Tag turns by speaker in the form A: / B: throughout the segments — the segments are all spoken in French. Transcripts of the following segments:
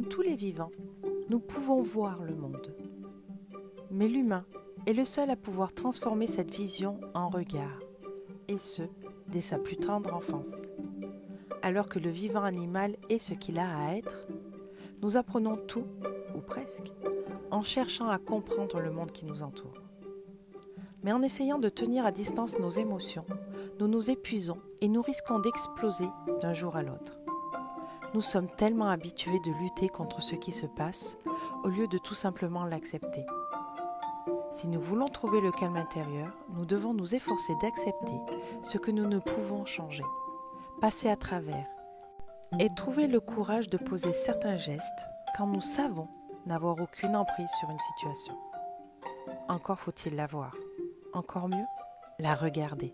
A: comme tous les vivants, nous pouvons voir le monde. Mais l'humain est le seul à pouvoir transformer cette vision en regard, et ce, dès sa plus tendre enfance. Alors que le vivant animal est ce qu'il a à être, nous apprenons tout, ou presque, en cherchant à comprendre le monde qui nous entoure. Mais en essayant de tenir à distance nos émotions, nous nous épuisons et nous risquons d'exploser d'un jour à l'autre. Nous sommes tellement habitués de lutter contre ce qui se passe au lieu de tout simplement l'accepter. Si nous voulons trouver le calme intérieur, nous devons nous efforcer d'accepter ce que nous ne pouvons changer, passer à travers et trouver le courage de poser certains gestes quand nous savons n'avoir aucune emprise sur une situation. Encore faut-il la voir. Encore mieux, la regarder.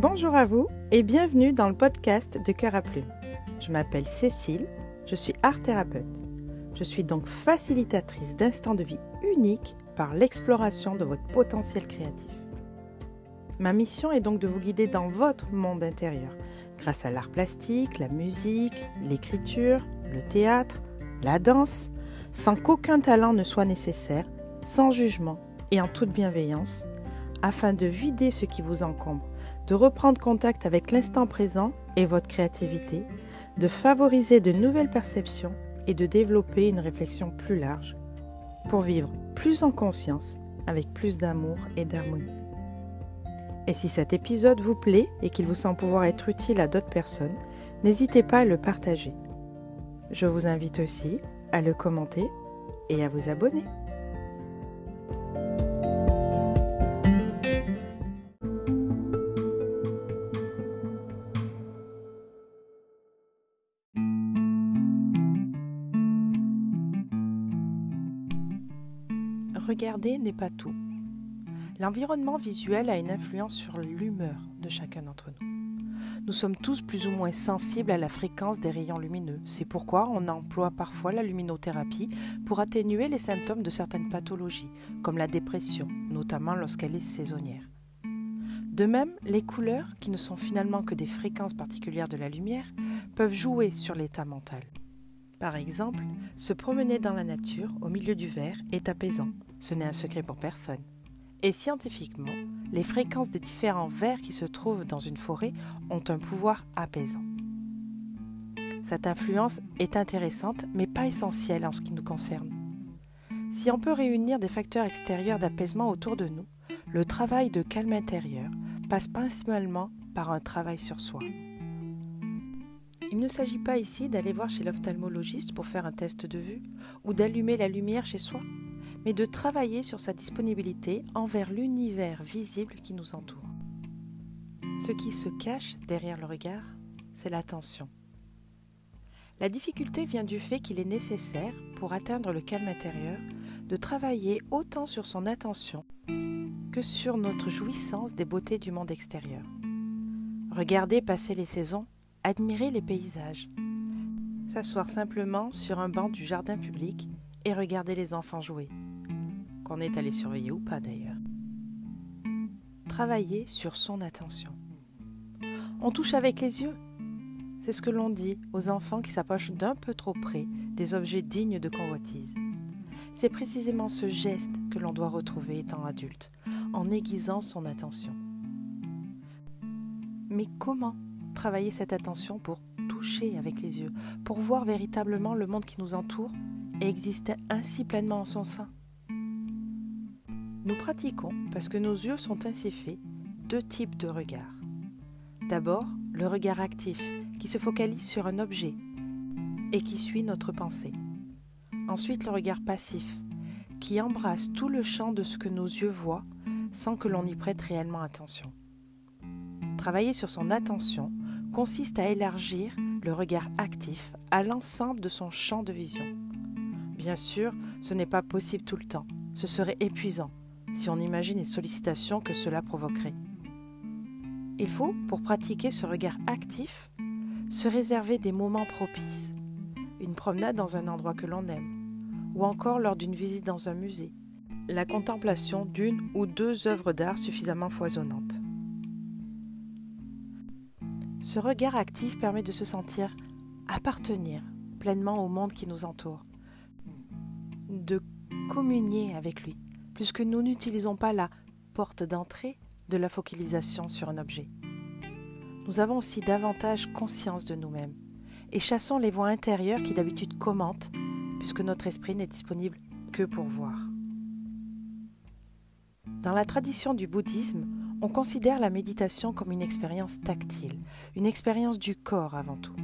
A: Bonjour à vous et bienvenue dans le podcast de Cœur à Plume. Je m'appelle Cécile, je suis art thérapeute. Je suis donc facilitatrice d'instants de vie uniques par l'exploration de votre potentiel créatif. Ma mission est donc de vous guider dans votre monde intérieur grâce à l'art plastique, la musique, l'écriture, le théâtre, la danse, sans qu'aucun talent ne soit nécessaire, sans jugement et en toute bienveillance, afin de vider ce qui vous encombre de reprendre contact avec l'instant présent et votre créativité, de favoriser de nouvelles perceptions et de développer une réflexion plus large pour vivre plus en conscience avec plus d'amour et d'harmonie. Et si cet épisode vous plaît et qu'il vous semble pouvoir être utile à d'autres personnes, n'hésitez pas à le partager. Je vous invite aussi à le commenter et à vous abonner. Regarder n'est pas tout. L'environnement visuel a une influence sur l'humeur de chacun d'entre nous. Nous sommes tous plus ou moins sensibles à la fréquence des rayons lumineux. C'est pourquoi on emploie parfois la luminothérapie pour atténuer les symptômes de certaines pathologies, comme la dépression, notamment lorsqu'elle est saisonnière. De même, les couleurs, qui ne sont finalement que des fréquences particulières de la lumière, peuvent jouer sur l'état mental. Par exemple, se promener dans la nature au milieu du verre est apaisant. Ce n'est un secret pour personne. Et scientifiquement, les fréquences des différents verres qui se trouvent dans une forêt ont un pouvoir apaisant. Cette influence est intéressante, mais pas essentielle en ce qui nous concerne. Si on peut réunir des facteurs extérieurs d'apaisement autour de nous, le travail de calme intérieur passe principalement par un travail sur soi. Il ne s'agit pas ici d'aller voir chez l'ophtalmologiste pour faire un test de vue ou d'allumer la lumière chez soi, mais de travailler sur sa disponibilité envers l'univers visible qui nous entoure. Ce qui se cache derrière le regard, c'est l'attention. La difficulté vient du fait qu'il est nécessaire, pour atteindre le calme intérieur, de travailler autant sur son attention que sur notre jouissance des beautés du monde extérieur. Regarder passer les saisons admirer les paysages, s'asseoir simplement sur un banc du jardin public et regarder les enfants jouer, qu'on est allé surveiller ou pas d'ailleurs. Travailler sur son attention. On touche avec les yeux. C'est ce que l'on dit aux enfants qui s'approchent d'un peu trop près des objets dignes de convoitise. C'est précisément ce geste que l'on doit retrouver étant adulte, en aiguisant son attention. Mais comment travailler cette attention pour toucher avec les yeux, pour voir véritablement le monde qui nous entoure et exister ainsi pleinement en son sein. Nous pratiquons, parce que nos yeux sont ainsi faits, deux types de regards. D'abord, le regard actif, qui se focalise sur un objet et qui suit notre pensée. Ensuite, le regard passif, qui embrasse tout le champ de ce que nos yeux voient sans que l'on y prête réellement attention. Travailler sur son attention consiste à élargir le regard actif à l'ensemble de son champ de vision. Bien sûr, ce n'est pas possible tout le temps. Ce serait épuisant si on imagine les sollicitations que cela provoquerait. Il faut, pour pratiquer ce regard actif, se réserver des moments propices. Une promenade dans un endroit que l'on aime, ou encore lors d'une visite dans un musée, la contemplation d'une ou deux œuvres d'art suffisamment foisonnantes. Ce regard actif permet de se sentir appartenir pleinement au monde qui nous entoure, de communier avec lui, puisque nous n'utilisons pas la porte d'entrée de la focalisation sur un objet. Nous avons aussi davantage conscience de nous-mêmes et chassons les voix intérieures qui d'habitude commentent, puisque notre esprit n'est disponible que pour voir. Dans la tradition du bouddhisme, on considère la méditation comme une expérience tactile, une expérience du corps avant tout.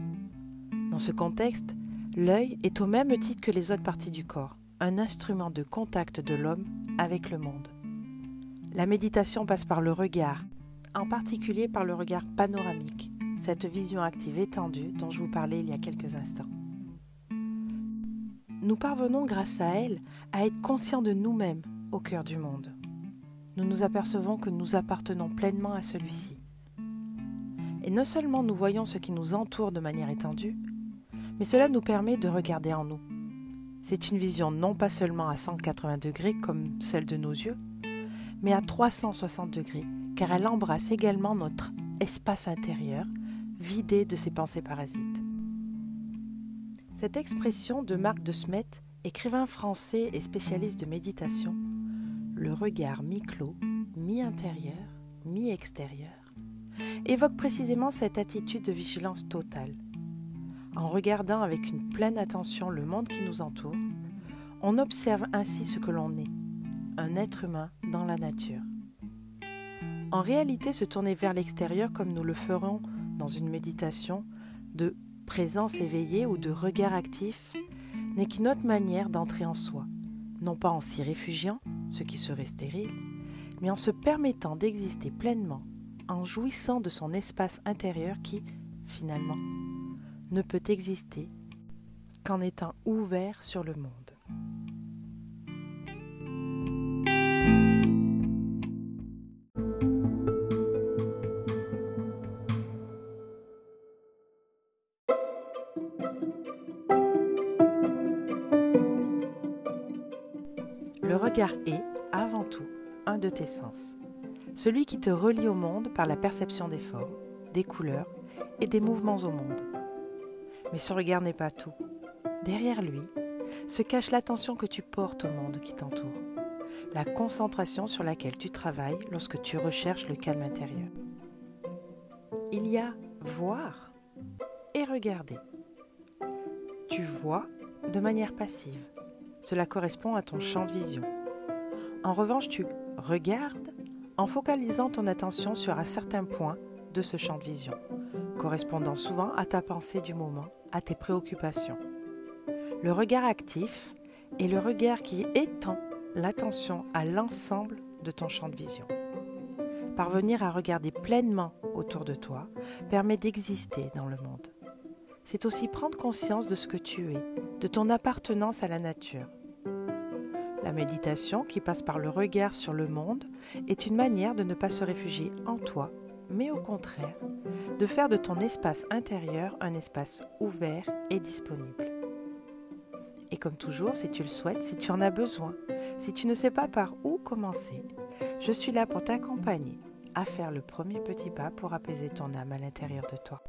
A: Dans ce contexte, l'œil est au même titre que les autres parties du corps, un instrument de contact de l'homme avec le monde. La méditation passe par le regard, en particulier par le regard panoramique, cette vision active étendue dont je vous parlais il y a quelques instants. Nous parvenons grâce à elle à être conscients de nous-mêmes au cœur du monde. Nous nous apercevons que nous appartenons pleinement à celui-ci. Et non seulement nous voyons ce qui nous entoure de manière étendue, mais cela nous permet de regarder en nous. C'est une vision non pas seulement à 180 degrés comme celle de nos yeux, mais à 360 degrés, car elle embrasse également notre espace intérieur, vidé de ses pensées parasites. Cette expression de Marc de Smet, écrivain français et spécialiste de méditation, le regard mi-clos, mi-intérieur, mi-extérieur, évoque précisément cette attitude de vigilance totale, en regardant avec une pleine attention le monde qui nous entoure, on observe ainsi ce que l'on est, un être humain dans la nature. En réalité, se tourner vers l'extérieur comme nous le ferons dans une méditation de présence éveillée ou de regard actif n'est qu'une autre manière d'entrer en soi, non pas en s'y réfugiant, ce qui serait stérile, mais en se permettant d'exister pleinement, en jouissant de son espace intérieur qui, finalement, ne peut exister qu'en étant ouvert sur le monde. Regard est, avant tout, un de tes sens, celui qui te relie au monde par la perception des formes, des couleurs et des mouvements au monde. Mais ce regard n'est pas tout. Derrière lui se cache l'attention que tu portes au monde qui t'entoure, la concentration sur laquelle tu travailles lorsque tu recherches le calme intérieur. Il y a voir et regarder. Tu vois de manière passive. Cela correspond à ton champ de vision. En revanche, tu regardes en focalisant ton attention sur un certain point de ce champ de vision correspondant souvent à ta pensée du moment, à tes préoccupations. Le regard actif est le regard qui étend l'attention à l'ensemble de ton champ de vision. Parvenir à regarder pleinement autour de toi permet d'exister dans le monde. C'est aussi prendre conscience de ce que tu es, de ton appartenance à la nature. La méditation, qui passe par le regard sur le monde, est une manière de ne pas se réfugier en toi mais au contraire, de faire de ton espace intérieur un espace ouvert et disponible. Et comme toujours, si tu le souhaites, si tu en as besoin, si tu ne sais pas par où commencer, je suis là pour t'accompagner à faire le premier petit pas pour apaiser ton âme à l'intérieur de toi.